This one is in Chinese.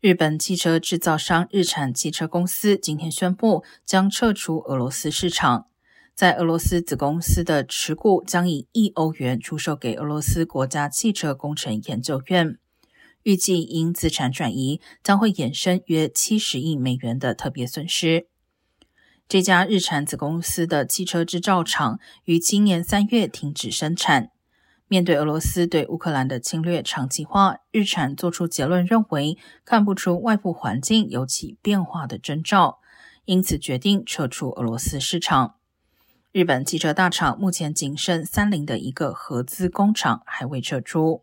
日本汽车制造商日产汽车公司今天宣布将撤出俄罗斯市场，在俄罗斯子公司的持股将以一欧元出售给俄罗斯国家汽车工程研究院。预计因资产转移将会衍生约七十亿美元的特别损失。这家日产子公司的汽车制造厂于今年三月停止生产。面对俄罗斯对乌克兰的侵略长期化，日产作出结论，认为看不出外部环境有起变化的征兆，因此决定撤出俄罗斯市场。日本汽车大厂目前仅剩三菱的一个合资工厂还未撤出。